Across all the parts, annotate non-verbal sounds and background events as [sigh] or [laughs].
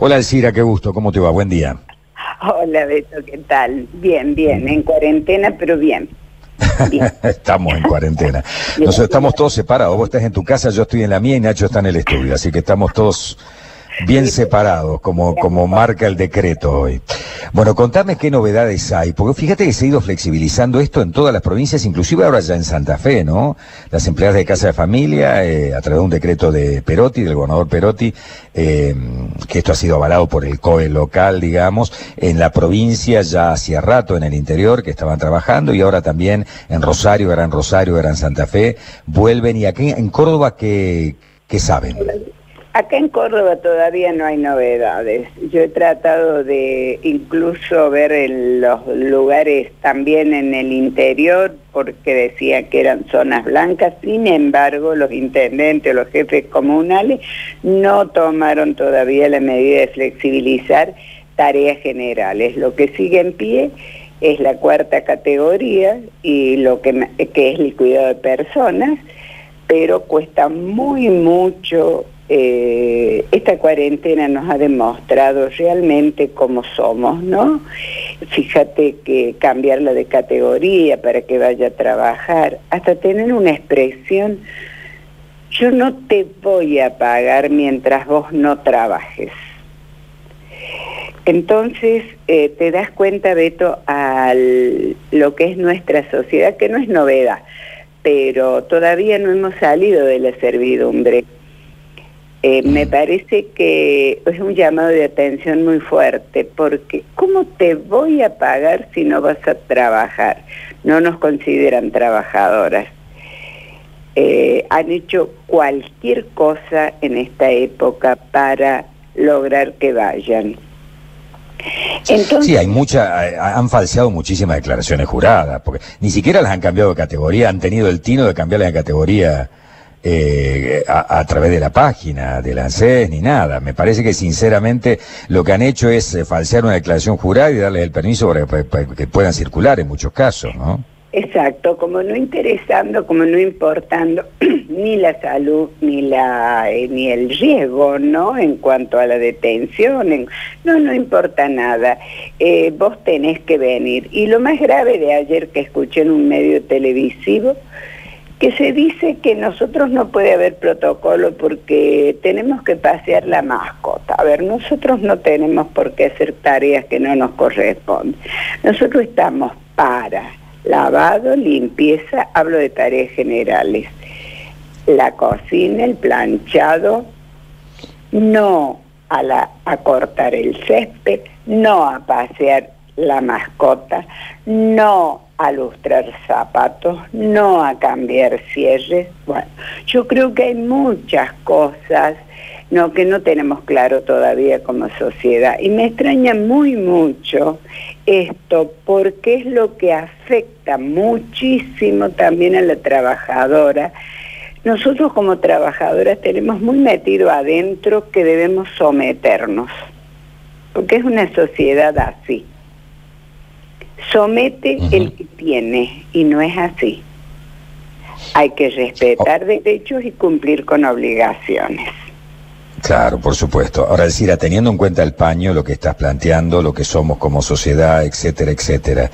Hola Alcira, qué gusto, ¿cómo te va? Buen día. Hola Beto, ¿qué tal? Bien, bien, en cuarentena, pero bien. [laughs] estamos en cuarentena. Nosotros estamos todos separados. Vos estás en tu casa, yo estoy en la mía y Nacho está en el estudio. Así que estamos todos bien separados, como, como marca el decreto hoy. Bueno, contame qué novedades hay, porque fíjate que se ha ido flexibilizando esto en todas las provincias, inclusive ahora ya en Santa Fe, ¿no? Las empleadas de casa de familia, eh, a través de un decreto de Perotti, del gobernador Perotti, eh, que esto ha sido avalado por el COE local, digamos, en la provincia ya hacía rato, en el interior, que estaban trabajando, y ahora también en Rosario, Gran Rosario, Gran Santa Fe, vuelven, y aquí en Córdoba, ¿qué, qué saben? Acá en Córdoba todavía no hay novedades. Yo he tratado de incluso ver en los lugares también en el interior porque decía que eran zonas blancas. Sin embargo, los intendentes los jefes comunales no tomaron todavía la medida de flexibilizar tareas generales. Lo que sigue en pie es la cuarta categoría y lo que, que es el cuidado de personas, pero cuesta muy mucho eh, esta cuarentena nos ha demostrado realmente cómo somos, ¿no? Fíjate que cambiarla de categoría para que vaya a trabajar, hasta tener una expresión, yo no te voy a pagar mientras vos no trabajes. Entonces eh, te das cuenta, Beto, a lo que es nuestra sociedad, que no es novedad, pero todavía no hemos salido de la servidumbre. Eh, me parece que es un llamado de atención muy fuerte, porque ¿cómo te voy a pagar si no vas a trabajar? No nos consideran trabajadoras. Eh, han hecho cualquier cosa en esta época para lograr que vayan. sí, hay mucha, han falseado muchísimas declaraciones juradas, porque ni siquiera las han cambiado de categoría, han tenido el tino de cambiarlas de categoría eh, a, través de la página del ANSES ni nada. Me parece que sinceramente lo que han hecho es eh, falsear una declaración jurada y darle el permiso para, que puedan circular en muchos casos, ¿no? Exacto, como no interesando, como no importando [clears throat] ni la salud ni la eh, ni el riesgo, ¿no? En cuanto a la detención, no, no importa nada. vos tenés que venir. Y lo más grave de ayer que escuché en un medio televisivo que se dice que nosotros no puede haber protocolo porque tenemos que pasear la mascota. A ver, nosotros no tenemos por qué hacer tareas que no nos corresponden. Nosotros estamos para lavado, limpieza, hablo de tareas generales. La cocina, el planchado, no a, la, a cortar el césped, no a pasear la mascota, no a lustrar zapatos, no a cambiar cierres. Bueno, yo creo que hay muchas cosas que no tenemos claro todavía como sociedad. Y me extraña muy mucho esto porque es lo que afecta muchísimo también a la trabajadora. Nosotros como trabajadoras tenemos muy metido adentro que debemos someternos, porque es una sociedad así somete el que tiene y no es así. Hay que respetar derechos y cumplir con obligaciones. Claro, por supuesto. Ahora, decir, teniendo en cuenta el paño, lo que estás planteando, lo que somos como sociedad, etcétera, etcétera,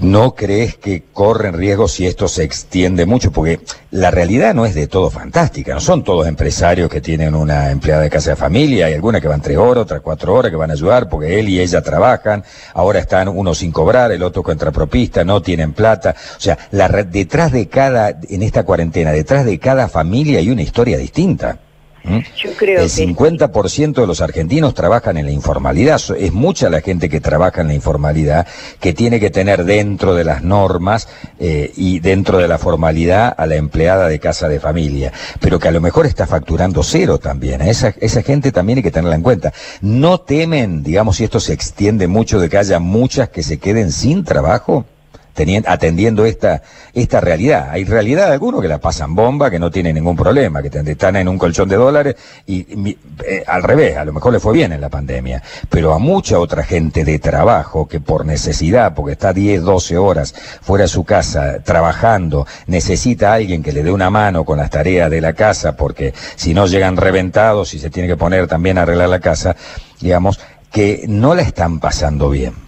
¿No crees que corren riesgo si esto se extiende mucho? Porque la realidad no es de todo fantástica, no son todos empresarios que tienen una empleada de casa de familia, hay algunas que van tres horas, otras cuatro horas que van a ayudar porque él y ella trabajan, ahora están uno sin cobrar, el otro contrapropista, no tienen plata. O sea, la, detrás de cada, en esta cuarentena, detrás de cada familia hay una historia distinta. ¿Mm? Yo creo el 50% de los argentinos trabajan en la informalidad. Es mucha la gente que trabaja en la informalidad que tiene que tener dentro de las normas eh, y dentro de la formalidad a la empleada de casa de familia, pero que a lo mejor está facturando cero también. Esa, esa gente también hay que tenerla en cuenta. No temen, digamos, si esto se extiende mucho, de que haya muchas que se queden sin trabajo. Atendiendo esta, esta realidad. Hay realidad de algunos que la pasan bomba, que no tienen ningún problema, que están en un colchón de dólares y, eh, al revés, a lo mejor le fue bien en la pandemia. Pero a mucha otra gente de trabajo que por necesidad, porque está 10, 12 horas fuera de su casa trabajando, necesita a alguien que le dé una mano con las tareas de la casa, porque si no llegan reventados y se tiene que poner también a arreglar la casa, digamos, que no la están pasando bien.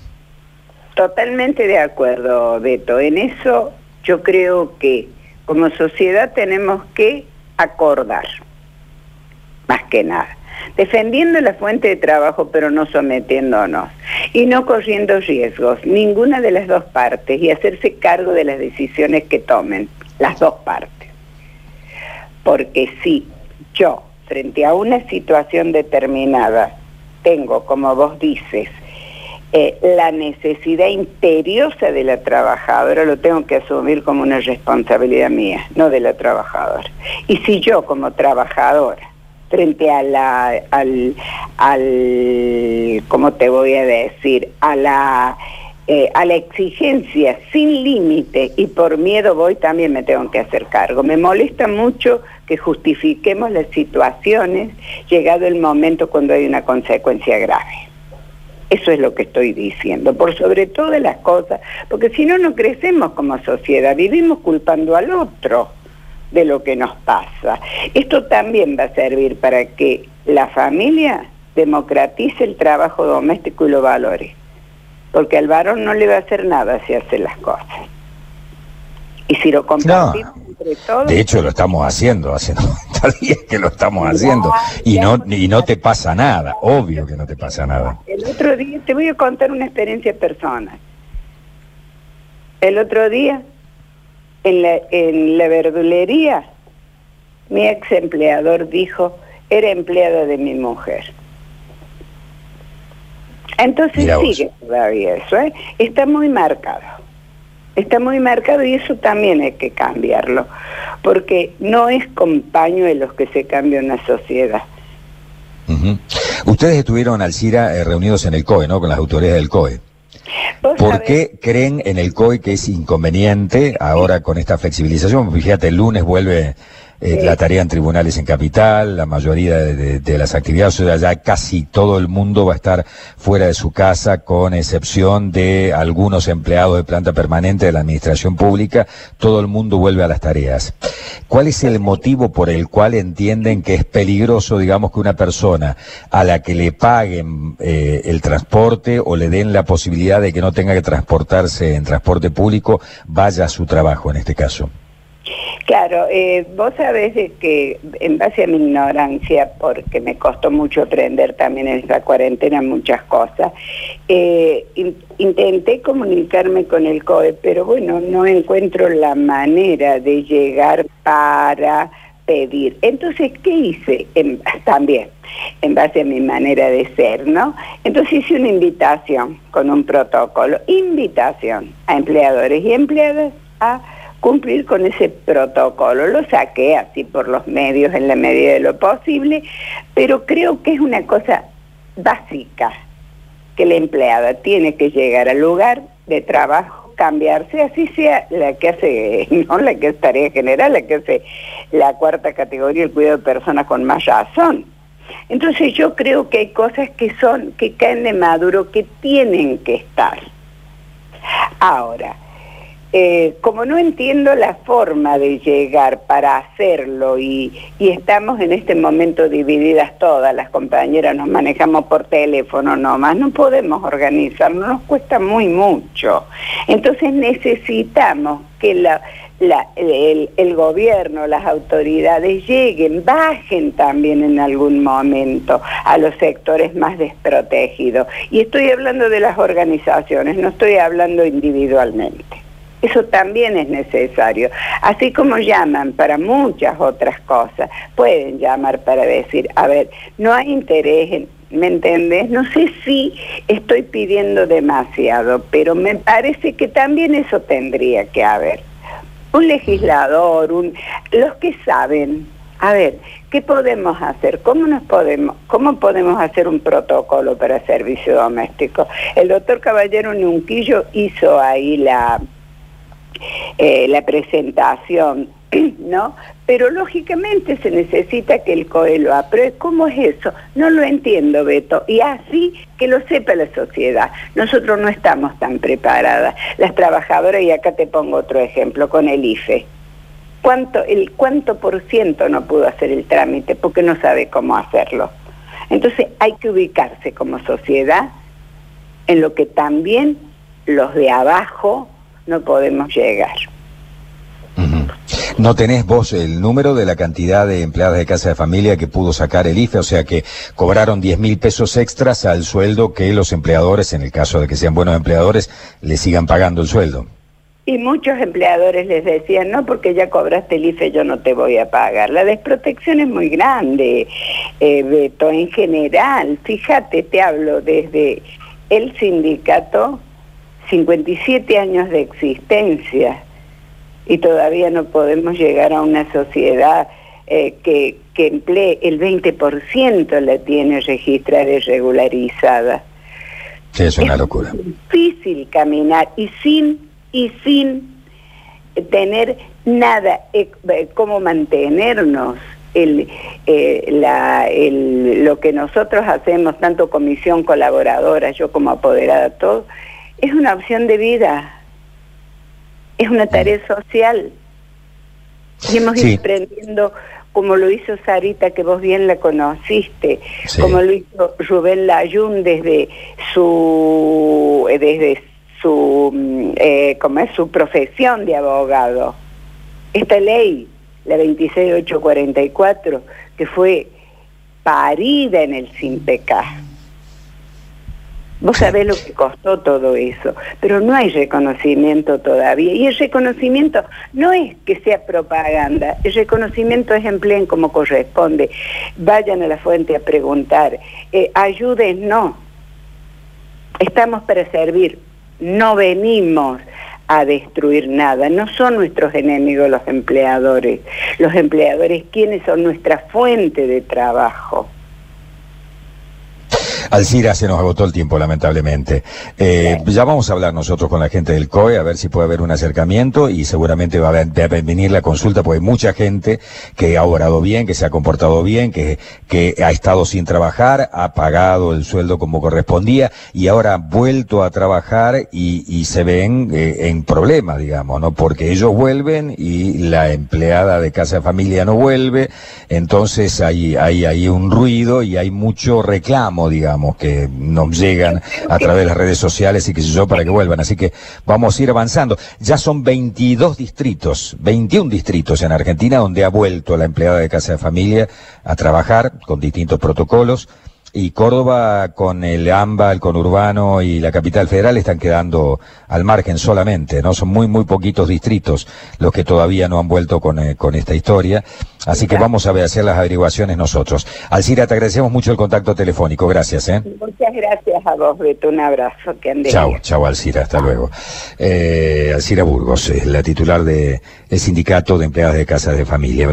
Totalmente de acuerdo, Beto. En eso yo creo que como sociedad tenemos que acordar, más que nada defendiendo la fuente de trabajo pero no sometiéndonos y no corriendo riesgos, ninguna de las dos partes y hacerse cargo de las decisiones que tomen las dos partes. Porque si yo, frente a una situación determinada, tengo, como vos dices, eh, la necesidad imperiosa de la trabajadora lo tengo que asumir como una responsabilidad mía, no de la trabajadora. Y si yo como trabajadora, frente a la, al, al ¿cómo te voy a decir? A la, eh, a la exigencia sin límite y por miedo voy, también me tengo que hacer cargo. Me molesta mucho que justifiquemos las situaciones llegado el momento cuando hay una consecuencia grave. Eso es lo que estoy diciendo, por sobre todas las cosas, porque si no, no crecemos como sociedad, vivimos culpando al otro de lo que nos pasa. Esto también va a servir para que la familia democratice el trabajo doméstico y lo valore, porque al varón no le va a hacer nada si hace las cosas. Y si lo compartimos entre todos... De hecho, lo estamos haciendo, haciendo [laughs] que lo estamos haciendo. Y no, y no te pasa nada, obvio que no te pasa nada. El otro día, te voy a contar una experiencia personal. El otro día, en la, en la verdulería, mi ex empleador dijo, era empleado de mi mujer. Entonces sigue todavía eso, ¿eh? está muy marcado. Está muy marcado y eso también hay que cambiarlo, porque no es con pañuelos que se cambia una sociedad. Ustedes estuvieron, Alcira, eh, reunidos en el COE, ¿no? Con las autoridades del COE. ¿Por qué creen en el COE que es inconveniente ahora con esta flexibilización? Fíjate, el lunes vuelve eh, la tarea en tribunales en capital, la mayoría de, las actividades, o sea, ya casi todo el mundo va a estar fuera de su casa, con excepción de algunos empleados de planta permanente de la administración pública, todo el mundo vuelve a las tareas. ¿Cuál es el motivo por el cual entienden que es peligroso, digamos, que una persona a la que le paguen eh, el transporte o le den la posibilidad de que no tenga que transportarse en transporte público, vaya a su trabajo en este caso? Claro, eh, vos sabés que en base a mi ignorancia, porque me costó mucho aprender también en esta cuarentena muchas cosas, eh, intenté comunicarme con el COE, pero bueno, no encuentro la manera de llegar para pedir. Entonces, ¿qué hice? también, en base a mi manera de ser, ¿no? Entonces hice una invitación con un protocolo, invitación a empleadores y empleadas a cumplir con ese protocolo. Lo saqué así por los medios en la medida de lo posible, pero creo que es una cosa básica que la empleada tiene que llegar al lugar de trabajo, cambiarse, así sea la que hace, [laughs] no la que es tarea general, la que hace la cuarta categoría, el cuidado de personas con más razón. Entonces yo creo que hay cosas que son, que caen de maduro, que tienen que estar. Ahora, eh, como no entiendo la forma de llegar para hacerlo y, estamos en este momento divididas todas, las compañeras nos manejamos por teléfono nomás, no podemos organizarnos, nos cuesta muy mucho. Entonces necesitamos que el, el, gobierno, las autoridades lleguen, bajen también en algún momento a los sectores más desprotegidos. Y estoy hablando de las organizaciones, no estoy hablando individualmente. Eso también es necesario. Así como llaman para muchas otras cosas, pueden llamar para decir, a ver, no hay interés en, ¿me entiendes? No sé si estoy pidiendo demasiado, pero me parece que también eso tendría que haber. Un legislador, un, los que saben, a ver, ¿qué podemos hacer? ¿Cómo nos podemos, cómo podemos hacer un protocolo para servicio doméstico? El doctor Caballero Nunquillo hizo ahí la eh, la presentación, [clears throat] ¿no? Pero lógicamente se necesita que el COE lo apruebe. ¿Cómo es eso? No lo entiendo, Beto. Y así que lo sepa la sociedad. Nosotros no estamos tan preparadas. Las trabajadoras, y acá te pongo otro ejemplo, con el IFE. ¿Cuánto, el cuánto por ciento no pudo hacer el trámite porque no sabe cómo hacerlo? Entonces hay que ubicarse como sociedad en lo que también los de abajo no podemos llegar. ¿No tenés vos el número de la cantidad de empleadas de casa de familia que pudo sacar el IFE? O sea que cobraron 10 mil pesos extras al sueldo que los empleadores, en el caso de que sean buenos empleadores, le sigan pagando el sueldo. Y muchos empleadores les decían, no, porque ya cobraste el IFE, yo no te voy a pagar. La desprotección es muy grande, eh, Beto, en general. Fíjate, te hablo desde el sindicato, 57 años de existencia y todavía no podemos llegar a una sociedad eh, que, que emplee el 20% la tiene registrada y regularizada. Sí, es una locura. difícil caminar y sin, y sin tener nada, eh, eh, cómo mantenernos. El, la, el, lo que nosotros hacemos, tanto comisión colaboradora, yo como apoderada, todo, es una opción de vida. Es una tarea social. Y hemos ido aprendiendo como lo hizo Sarita, que vos bien la conociste, como lo hizo Rubén Layún desde su, eh, desde su, mm, eh, como es su profesión de abogado. Esta ley, la 26844, que fue parida en el SIMPECA Vos sabés lo que costó todo eso, pero no hay reconocimiento todavía. Y el reconocimiento no es que sea propaganda, el reconocimiento es empleen como corresponde. Vayan a la fuente a preguntar, eh, no. Estamos para servir, no venimos a destruir nada. No son nuestros enemigos los empleadores. Los empleadores, ¿quiénes son nuestra fuente de trabajo? Alcira, se nos agotó el tiempo, lamentablemente. Eh, ya vamos a hablar nosotros con la gente del COE, a ver si puede haber un acercamiento y seguramente va a venir la consulta, porque hay mucha gente que ha obrado bien, que se ha comportado bien, que, que ha estado sin trabajar, ha pagado el sueldo como correspondía y ahora ha vuelto a trabajar y, y se ven eh, en problemas, digamos, ¿no? Porque ellos vuelven y la empleada de casa de familia no vuelve, entonces hay, hay, hay un ruido y hay mucho reclamo, digamos que nos llegan a través de las redes sociales y sé yo, para que vuelvan. Así que vamos a ir avanzando. Ya son 22 distritos, 21 distritos en Argentina donde ha vuelto la empleada de casa de familia a trabajar con distintos protocolos y Córdoba con el AMBA, el conurbano y la capital federal están quedando al margen solamente, ¿no? Son muy, muy poquitos distritos los que todavía no han vuelto con, eh, con esta historia. Así que vamos a hacer las averiguaciones nosotros. Alcira, te agradecemos mucho el contacto telefónico. Gracias, ¿eh? Muchas gracias a vos, Beto. Un abrazo. Que Chao, chao, Alcira. Hasta luego. Eh, Alcira Burgos, la titular del Sindicato de Empleadas de Casas de Familia.